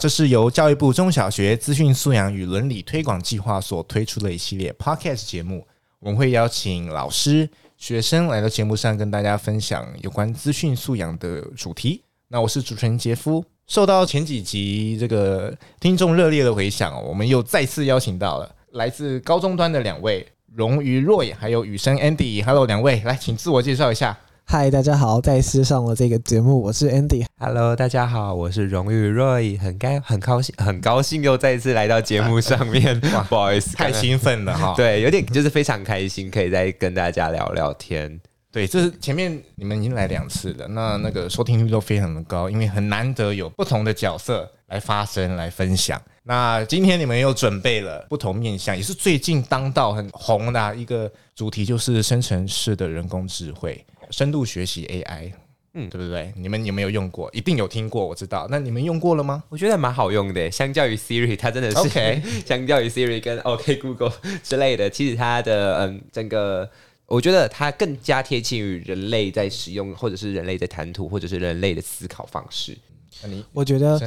这是由教育部中小学资讯素养与伦理推广计划所推出的一系列 Podcast 节目。我们会邀请老师、学生来到节目上，跟大家分享有关资讯素养的主题。那我是主持人杰夫。受到前几集这个听众热烈的回响，我们又再次邀请到了来自高中端的两位荣瑜 Roy，还有雨生 Andy。Hello，两位，来，请自我介绍一下。嗨，大家好，再次上了这个节目，我是 Andy。Hello，大家好，我是荣誉 Roy，很该很高兴，很高兴又再一次来到节目上面。哇，不好意思，太兴奋了哈。对，有点就是非常开心，可以再跟大家聊聊天。对，这是前面你们已经来两次了，那那个收听率都非常的高，因为很难得有不同的角色来发声、来分享。那今天你们又准备了不同面向，也是最近当道很红的一个主题，就是生成式的人工智慧、深度学习 AI，嗯，对不对？你们有没有用过？一定有听过，我知道。那你们用过了吗？我觉得蛮好用的，相较于 Siri，它真的是 OK。相较于 Siri 跟 OK Google 之类的，其实它的嗯整个。我觉得它更加贴近于人类在使用，或者是人类在谈吐，或者是人类的思考方式。那你我觉得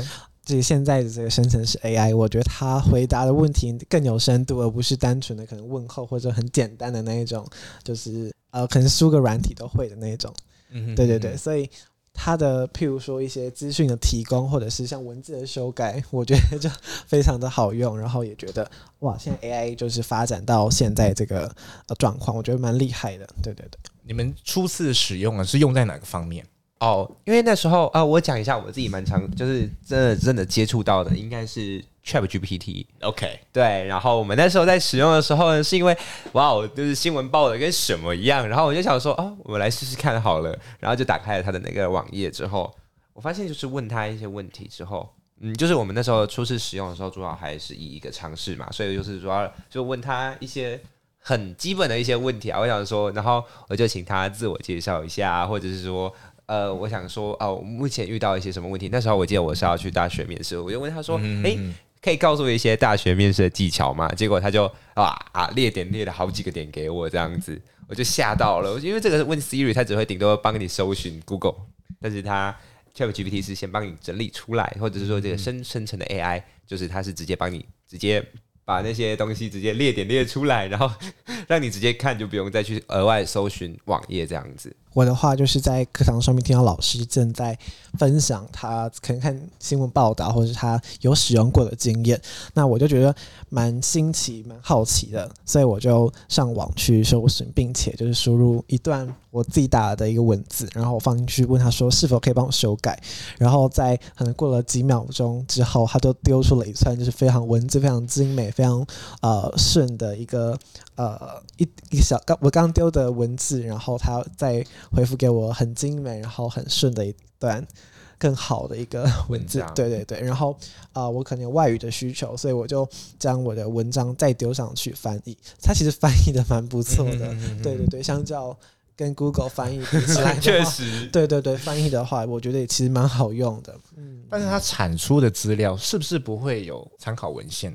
这个现在的这个生成式 AI，我觉得它回答的问题更有深度，而不是单纯的可能问候或者很简单的那一种，就是呃，可能输个软体都会的那一种。嗯哼，对对对，所以。它的譬如说一些资讯的提供，或者是像文字的修改，我觉得就 非常的好用。然后也觉得哇，现在 AI 就是发展到现在这个呃状况，我觉得蛮厉害的。对对对，你们初次使用啊，是用在哪个方面？哦，因为那时候啊、呃，我讲一下我自己蛮常就是真的真的接触到的，应该是。ChatGPT，OK，对，然后我们那时候在使用的时候呢，是因为哇哦，就是新闻报的跟什么一样，然后我就想说，哦，我们来试试看好了，然后就打开了他的那个网页之后，我发现就是问他一些问题之后，嗯，就是我们那时候初次使用的时候，主要还是以一个尝试嘛，所以就是主要就问他一些很基本的一些问题啊，我想说，然后我就请他自我介绍一下，或者是说，呃，我想说，哦，目前遇到一些什么问题？那时候我记得我是要去大学面试，我就问他说，诶。可以告诉我一些大学面试的技巧吗？结果他就啊啊列点列了好几个点给我，这样子我就吓到了。因为这个问 Siri，他只会顶多帮你搜寻 Google，但是他 ChatGPT 是先帮你整理出来，或者是说这个生生成的 AI，就是它是直接帮你直接把那些东西直接列点列出来，然后 让你直接看，就不用再去额外搜寻网页这样子。我的话就是在课堂上面听到老师正在分享他可能看新闻报道，或者是他有使用过的经验，那我就觉得蛮新奇、蛮好奇的，所以我就上网去搜寻，并且就是输入一段我自己打的一个文字，然后放进去问他说是否可以帮我修改，然后在可能过了几秒钟之后，他就丢出了一串就是非常文字非常精美、非常呃顺的一个呃一一小刚我刚丢的文字，然后他在。回复给我很精美，然后很顺的一段更好的一个文字，对对对。然后啊、呃，我可能有外语的需求，所以我就将我的文章再丢上去翻译。它其实翻译的蛮不错的，对对对。相较跟 Google 翻译比起来，确实，对对对，翻译的话，我觉得也其实蛮好用的。嗯，但是它产出的资料是不是不会有参考文献？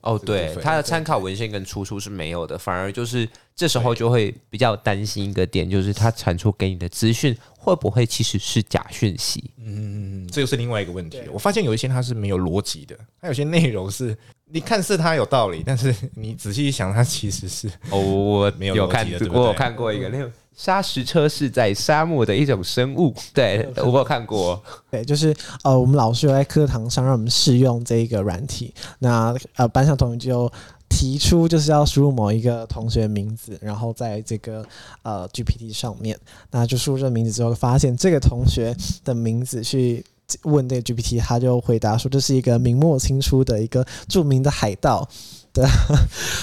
哦，对，它的参考文献跟出处是没有的，反而就是这时候就会比较担心一个点，就是它产出给你的资讯会不会其实是假讯息？嗯，这又是另外一个问题。我发现有一些它是没有逻辑的，它有些内容是你看似它有道理，但是你仔细一想，它其实是哦，我没有有看，我有看过一个那种。砂石车是在沙漠的一种生物，对，我有看过。对，就是呃，我们老师有在课堂上让我们试用这一个软体，那呃，班上同学就提出就是要输入某一个同学的名字，然后在这个呃 GPT 上面，那就输入这个名字之后，发现这个同学的名字去问这个 GPT，他就回答说这是一个明末清初的一个著名的海盗。对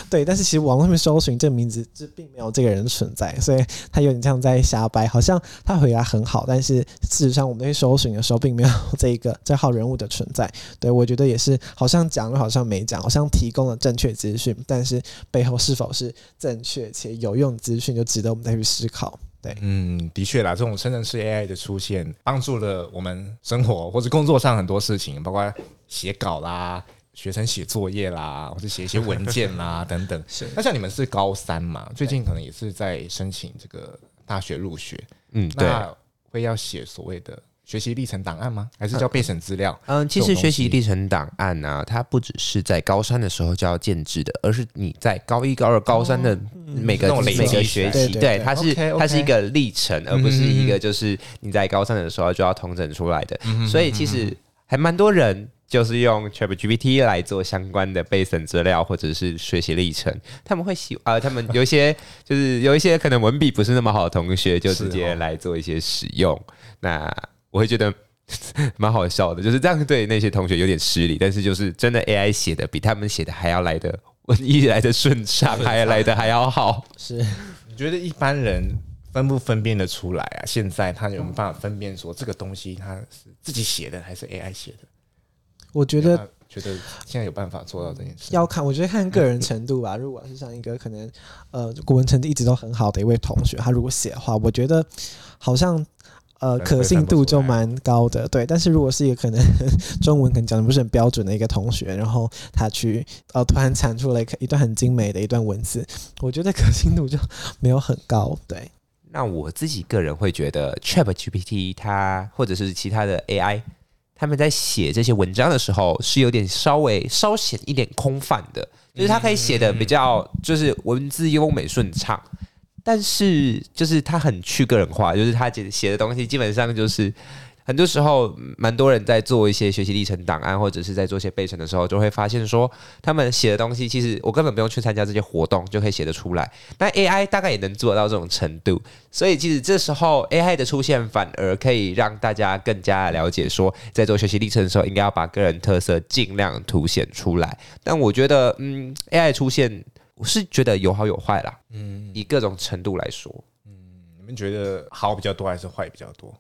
对，但是其实网络上面搜寻这个名字，这并没有这个人存在，所以他有点像在瞎掰，好像他回答很好，但是事实上我们在搜寻的时候，并没有这一个这号人物的存在。对，我觉得也是，好像讲了，好像没讲，好像提供了正确资讯，但是背后是否是正确且有用资讯，就值得我们再去思考。对，嗯，的确啦，这种生成式 AI 的出现，帮助了我们生活或者工作上很多事情，包括写稿啦。学生写作业啦，或者写一些文件啦 等等。是。那像你们是高三嘛？最近可能也是在申请这个大学入学。嗯，对。那会要写所谓的学习历程档案吗？还是叫备审资料？嗯，其实学习历程档案呢、啊，它不只是在高三的时候就要建制的，而是你在高一、高二、高三的每个、哦嗯、每个学期，对，它是它是一个历程，而不是一个就是你在高三的时候就要统整出来的。嗯、所以其实还蛮多人。就是用 ChatGPT 来做相关的备审资料或者是学习历程，他们会喜啊、呃，他们有一些就是有一些可能文笔不是那么好的同学，就直接来做一些使用。那我会觉得 蛮好笑的，就是这样对那些同学有点失礼，但是就是真的 AI 写的比他们写的还要来的文艺来的顺畅，还要来的还要好。是，你觉得一般人分不分辨得出来啊？现在他有没有办法分辨说这个东西他是自己写的还是 AI 写的？我觉得，觉得现在有办法做到这件事。要看，我觉得看个人程度吧。如果是像一个可能，呃，古文成绩一直都很好的一位同学，他如果写的话，我觉得好像，呃，可信度就蛮高的。对，但是如果是一个可能中文可能讲的不是很标准的一个同学，然后他去，呃，突然产出了一一段很精美的一段文字，我觉得可信度就没有很高。对，那我自己个人会觉得，ChatGPT 它或者是其他的 AI。他们在写这些文章的时候是有点稍微稍显一点空泛的，就是它可以写的比较就是文字优美顺畅，但是就是它很去个人化，就是它写写的东西基本上就是。很多时候，蛮多人在做一些学习历程档案，或者是在做一些备审的时候，就会发现说，他们写的东西，其实我根本不用去参加这些活动，就可以写得出来。那 AI 大概也能做到这种程度，所以其实这时候 AI 的出现，反而可以让大家更加了解说，在做学习历程的时候，应该要把个人特色尽量凸显出来。但我觉得，嗯，AI 出现，我是觉得有好有坏啦。嗯，以各种程度来说，嗯，你们觉得好比较多还是坏比较多？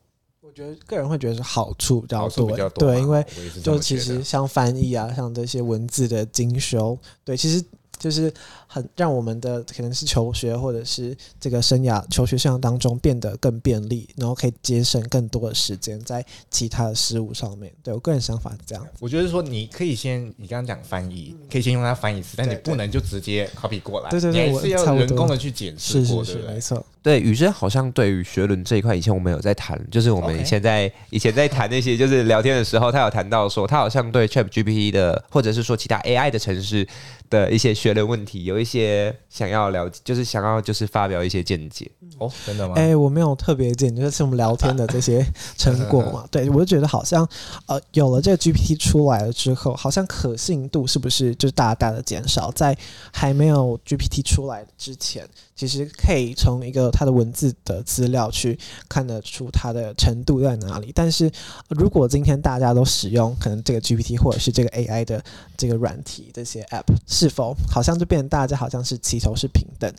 我觉得个人会觉得是好处比较多，对，因为就其实像翻译啊，像这些文字的精修，对，其实。就是很让我们的可能是求学或者是这个生涯求学生涯当中变得更便利，然后可以节省更多的时间在其他的事物上面。对我个人想法是这样。我觉得说你可以先，你刚刚讲翻译，可以先用它翻译词，但你不能就直接 copy 过来，对对对，你还是要人工的去检视过，对不对？没错。对，宇轩好像对于学伦这一块，以前我们有在谈，就是我们以前在以前在谈那些就是聊天的时候，他有谈到说，他好像对 ChatGPT 的，或者是说其他 AI 的城市。的一些学的问题，有一些想要了解，就是想要就是发表一些见解哦，真的吗？哎、欸，我没有特别见，就是我们聊天的这些成果嘛。对，我就觉得好像呃，有了这个 GPT 出来了之后，好像可信度是不是就是大大的减少？在还没有 GPT 出来之前。其实可以从一个它的文字的资料去看得出它的程度在哪里。但是如果今天大家都使用可能这个 GPT 或者是这个 AI 的这个软体这些 App，是否好像就变成大家好像是齐头是平等？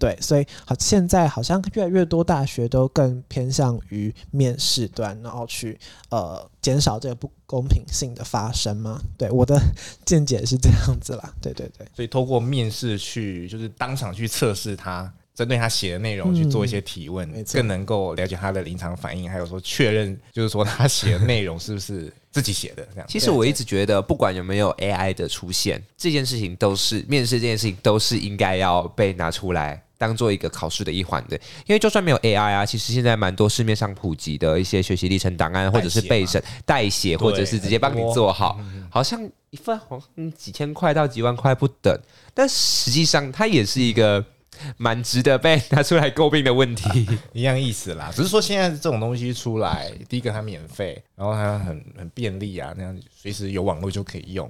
对，所以好现在好像越来越多大学都更偏向于面试端，然后去呃减少这个不公平性的发生吗？对，我的见解是这样子啦。对对对，所以透过面试去就是当场去测试他。针对他写的内容去做一些提问，嗯、更能够了解他的临场反应，还有说确认，就是说他写的内容是不是自己写的这样。其实我一直觉得，不管有没有 AI 的出现，这件事情都是面试这件事情都是应该要被拿出来当做一个考试的一环的。因为就算没有 AI 啊，其实现在蛮多市面上普及的一些学习历程档案，或者是备审代写，或者是直接帮你做好，好像一份好像几千块到几万块不等，但实际上它也是一个。蛮值得被拿出来诟病的问题，一样意思啦。只是说现在这种东西出来，第一个它免费，然后它很很便利啊，那样随时有网络就可以用，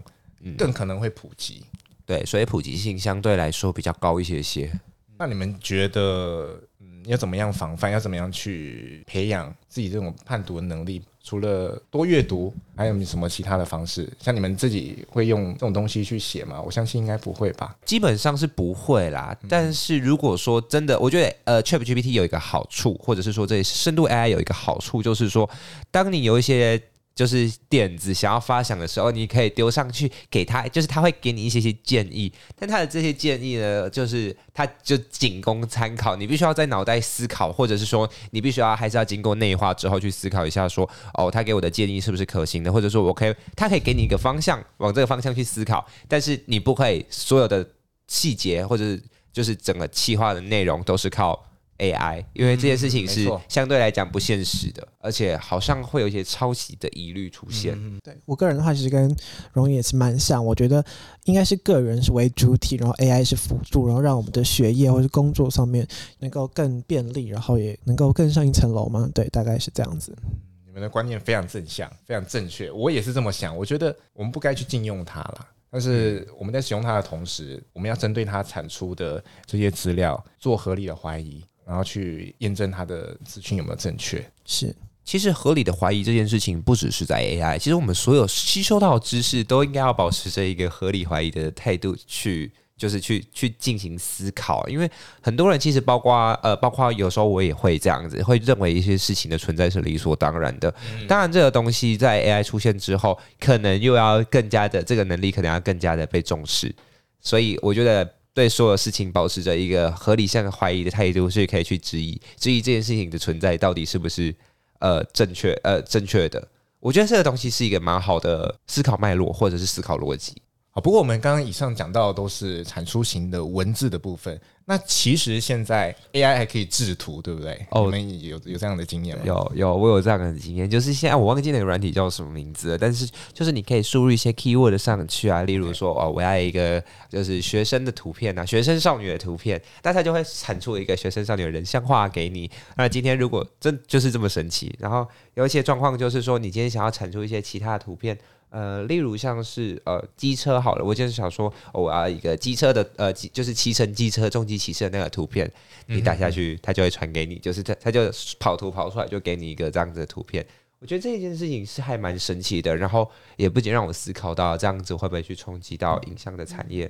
更可能会普及。对，所以普及性相对来说比较高一些些。那你们觉得，嗯，要怎么样防范？要怎么样去培养自己这种判读的能力？除了多阅读，还有什么其他的方式？像你们自己会用这种东西去写吗？我相信应该不会吧。基本上是不会啦。但是如果说真的，我觉得呃，ChatGPT 有一个好处，或者是说这深度 AI 有一个好处，就是说，当你有一些。就是点子想要发想的时候，你可以丢上去给他，就是他会给你一些些建议。但他的这些建议呢，就是他就仅供参考，你必须要在脑袋思考，或者是说你必须要还是要经过内化之后去思考一下说，哦，他给我的建议是不是可行的，或者说我可以，他可以给你一个方向，往这个方向去思考。但是你不可以所有的细节或者就是整个企划的内容都是靠。AI，因为这件事情是相对来讲不现实的，而且好像会有一些抄袭的疑虑出现。对我个人的话，其实跟荣也是蛮像。我觉得应该是个人是为主体，然后 AI 是辅助，然后让我们的学业或是工作上面能够更便利，然后也能够更上一层楼嘛。对，大概是这样子。你们的观念非常正向，非常正确。我也是这么想。我觉得我们不该去禁用它了，但是我们在使用它的同时，我们要针对它产出的这些资料做合理的怀疑。然后去验证他的资讯有没有正确。是，其实合理的怀疑这件事情不只是在 AI，其实我们所有吸收到的知识都应该要保持着一个合理怀疑的态度去，就是去去进行思考。因为很多人其实包括呃，包括有时候我也会这样子，会认为一些事情的存在是理所当然的。当然，这个东西在 AI 出现之后，可能又要更加的这个能力，可能要更加的被重视。所以，我觉得。对所有事情保持着一个合理性的怀疑的态度，所以可以去质疑质疑这件事情的存在到底是不是呃正确呃正确的。我觉得这个东西是一个蛮好的思考脉络或者是思考逻辑。好，不过我们刚刚以上讲到的都是产出型的文字的部分。那其实现在 AI 还可以制图，对不对？哦，你们有有这样的经验吗？有有，我有这样的经验。就是现在我忘记那个软体叫什么名字了，但是就是你可以输入一些 keyword 上去啊，例如说哦，我要一个就是学生的图片啊，学生少女的图片，那它就会产出一个学生少女的人像画给你。那今天如果真就是这么神奇，然后有一些状况就是说，你今天想要产出一些其他的图片。呃，例如像是呃机车好了，我就是想说，哦、我要一个机车的呃，就是骑乘机车重机骑士的那个图片，你打下去，它就会传给你，就是它它就跑图跑出来，就给你一个这样子的图片。我觉得这件事情是还蛮神奇的，然后也不仅让我思考到这样子会不会去冲击到影像的产业。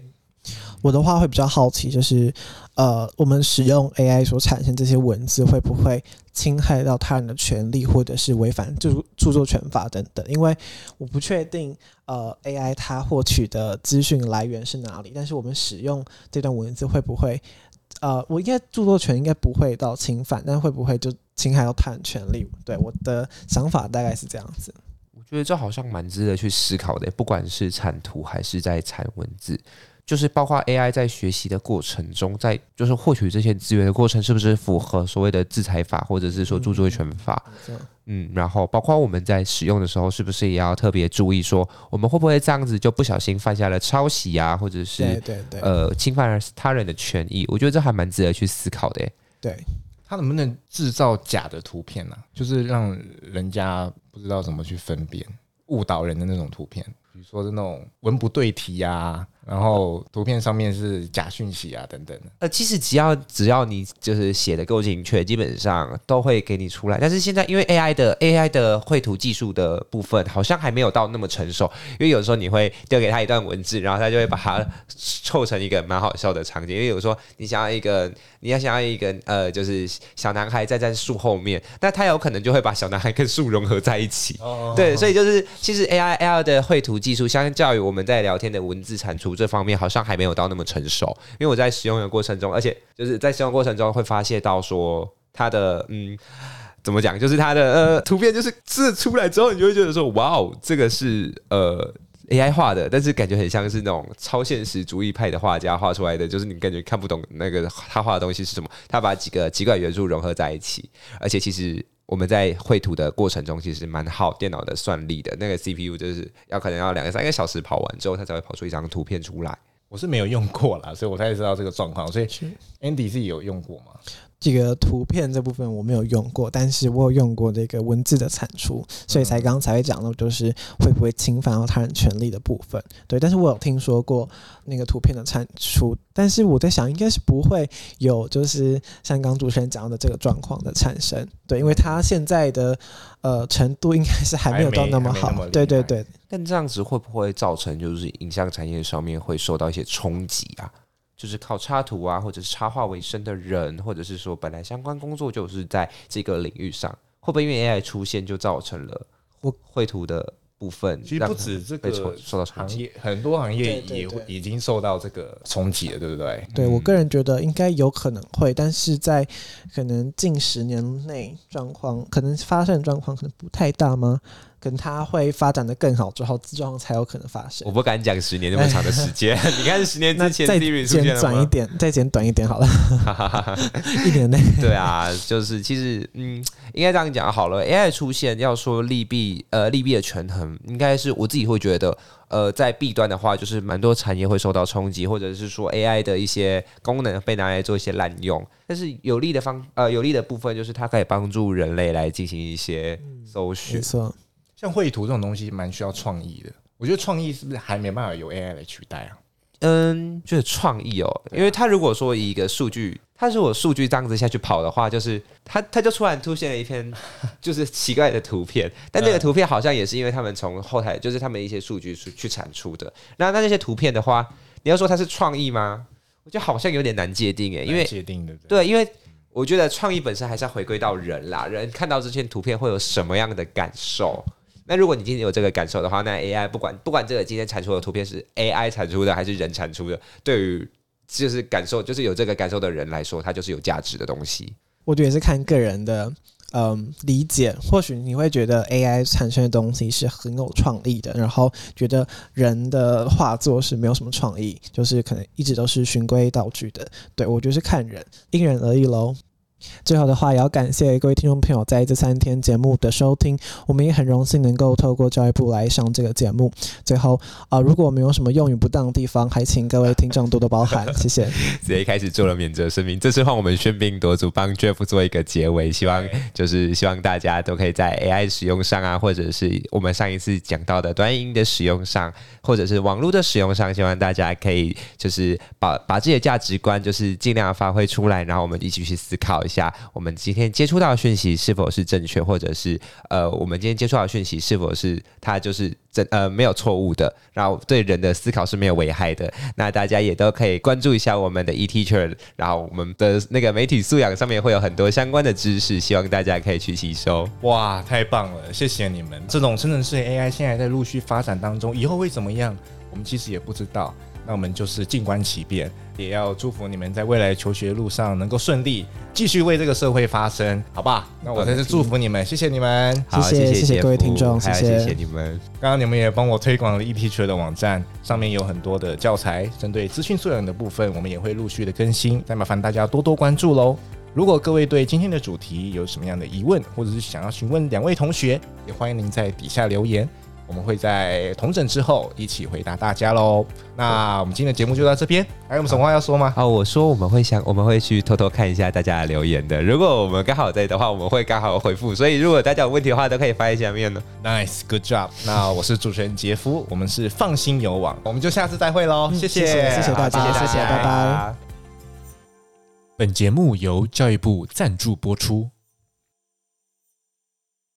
我的话会比较好奇，就是呃，我们使用 AI 所产生这些文字会不会侵害到他人的权利，或者是违反著著作权法等等？因为我不确定呃，AI 它获取的资讯来源是哪里，但是我们使用这段文字会不会呃，我应该著作权应该不会到侵犯，但会不会就侵害到他人权利？对，我的想法大概是这样子。我觉得这好像蛮值得去思考的，不管是产图还是在产文字。就是包括 AI 在学习的过程中，在就是获取这些资源的过程，是不是符合所谓的制裁法，或者是说著作权法？嗯，然后包括我们在使用的时候，是不是也要特别注意，说我们会不会这样子就不小心犯下了抄袭啊，或者是对对对，呃，侵犯了他人的权益？我觉得这还蛮值得去思考的。对，他能不能制造假的图片呢？就是让人家不知道怎么去分辨，误导人的那种图片，比如说是那种文不对题呀。然后图片上面是假讯息啊，等等。呃，其实只要只要你就是写的够精确，基本上都会给你出来。但是现在因为 AI 的 AI 的绘图技术的部分好像还没有到那么成熟，因为有时候你会丢给他一段文字，然后他就会把它凑成一个蛮好笑的场景。因为有时候你想要一个，你要想要一个呃，就是小男孩站在树后面，那他有可能就会把小男孩跟树融合在一起。哦。对，所以就是其实 AI AI 的绘图技术相较于我们在聊天的文字产出。这方面好像还没有到那么成熟，因为我在使用的过程中，而且就是在使用过程中会发现到说它的嗯，怎么讲，就是它的呃图片就是字出来之后，你就会觉得说哇哦，这个是呃 AI 画的，但是感觉很像是那种超现实主义派的画家画出来的，就是你感觉看不懂那个他画的东西是什么，他把几个奇怪元素融合在一起，而且其实。我们在绘图的过程中，其实蛮耗电脑的算力的。那个 CPU 就是要可能要两个三个小时跑完之后，它才会跑出一张图片出来。我是没有用过啦，所以我才知道这个状况。所以 Andy 自己有用过吗？这个图片这部分我没有用过，但是我有用过这个文字的产出，所以才刚刚才会讲到，就是会不会侵犯到他人权利的部分。对，但是我有听说过那个图片的产出，但是我在想，应该是不会有，就是像刚主持人讲的这个状况的产生。对，因为他现在的呃程度应该是还没有到那么好。么对对对。但这样子会不会造成就是影像产业上面会受到一些冲击啊？就是靠插图啊，或者是插画为生的人，或者是说本来相关工作就是在这个领域上，会不会因为 AI 出现就造成了绘图的部分？其实不止这个受到冲击，很多行业也已经受到这个冲击了，对不对？对，我个人觉得应该有可能会，但是在可能近十年内状况可能发生的状况可能不太大吗？等它会发展的更好之后，自状况才有可能发生。我不敢讲十年那么长的时间，你看十年之前再简短一点，再简短一点好了，一年内。对啊，就是其实嗯，应该这样讲好了。AI 出现要说利弊，呃，利弊的权衡，应该是我自己会觉得，呃，在弊端的话，就是蛮多产业会受到冲击，或者是说 AI 的一些功能被拿来做一些滥用。但是有利的方，呃，有利的部分就是它可以帮助人类来进行一些搜寻。没错。像绘图这种东西蛮需要创意的，我觉得创意是不是还没办法由 AI 来取代啊？嗯，就是创意哦，因为他如果说以一个数据，他如果数据这样子下去跑的话，就是他他就突然出现了一篇就是奇怪的图片，但那个图片好像也是因为他们从后台就是他们一些数据去去产出的。那那那些图片的话，你要说它是创意吗？我觉得好像有点难界定诶，因为界定的对，因为我觉得创意本身还是要回归到人啦，人看到这些图片会有什么样的感受？那如果你今天有这个感受的话，那 AI 不管不管这个今天产出的图片是 AI 产出的还是人产出的，对于就是感受就是有这个感受的人来说，它就是有价值的东西。我觉得也是看个人的嗯理解，或许你会觉得 AI 产生的东西是很有创意的，然后觉得人的画作是没有什么创意，就是可能一直都是循规蹈矩的。对，我觉得是看人，因人而异喽。最后的话，也要感谢各位听众朋友在这三天节目的收听。我们也很荣幸能够透过教育部来上这个节目。最后啊、呃，如果我们有什么用语不当的地方，还请各位听众多多包涵，谢谢。直接开始做了免责声明，这次换我们喧宾夺主帮 Jeff 做一个结尾，希望就是希望大家都可以在 AI 使用上啊，或者是我们上一次讲到的端音的使用上，或者是网络的使用上，希望大家可以就是把把自己的价值观就是尽量发挥出来，然后我们一起去思考一下。下我们今天接触到的讯息是否是正确，或者是呃，我们今天接触到的讯息是否是它就是真呃没有错误的，然后对人的思考是没有危害的。那大家也都可以关注一下我们的 eTeacher，然后我们的那个媒体素养上面会有很多相关的知识，希望大家可以去吸收。哇，太棒了，谢谢你们！这种生成式 AI 现在在陆续发展当中，以后会怎么样？我们其实也不知道。那我们就是静观其变，也要祝福你们在未来求学路上能够顺利，继续为这个社会发声，好吧？那我再次祝福你们，谢谢你们，好，谢谢谢谢各位听众，谢谢谢谢你们。刚刚你们也帮我推广了 eTeacher 的网站，上面有很多的教材，针对资讯素养的部分，我们也会陆续的更新，再麻烦大家多多关注喽。如果各位对今天的主题有什么样的疑问，或者是想要询问两位同学，也欢迎您在底下留言。我们会在同整之后一起回答大家喽。那我们今天的节目就到这边，还有什么话要说吗？啊，我说我们会想，我们会去偷偷看一下大家的留言的。如果我们刚好在的话，我们会刚好回复。所以如果大家有问题的话，都可以发在下面呢。Nice，good job。那我是主持人杰夫，我们是放心游网，我们就下次再会喽。谢谢，谢谢大家，谢谢，拜拜。本节目由教育部赞助播出。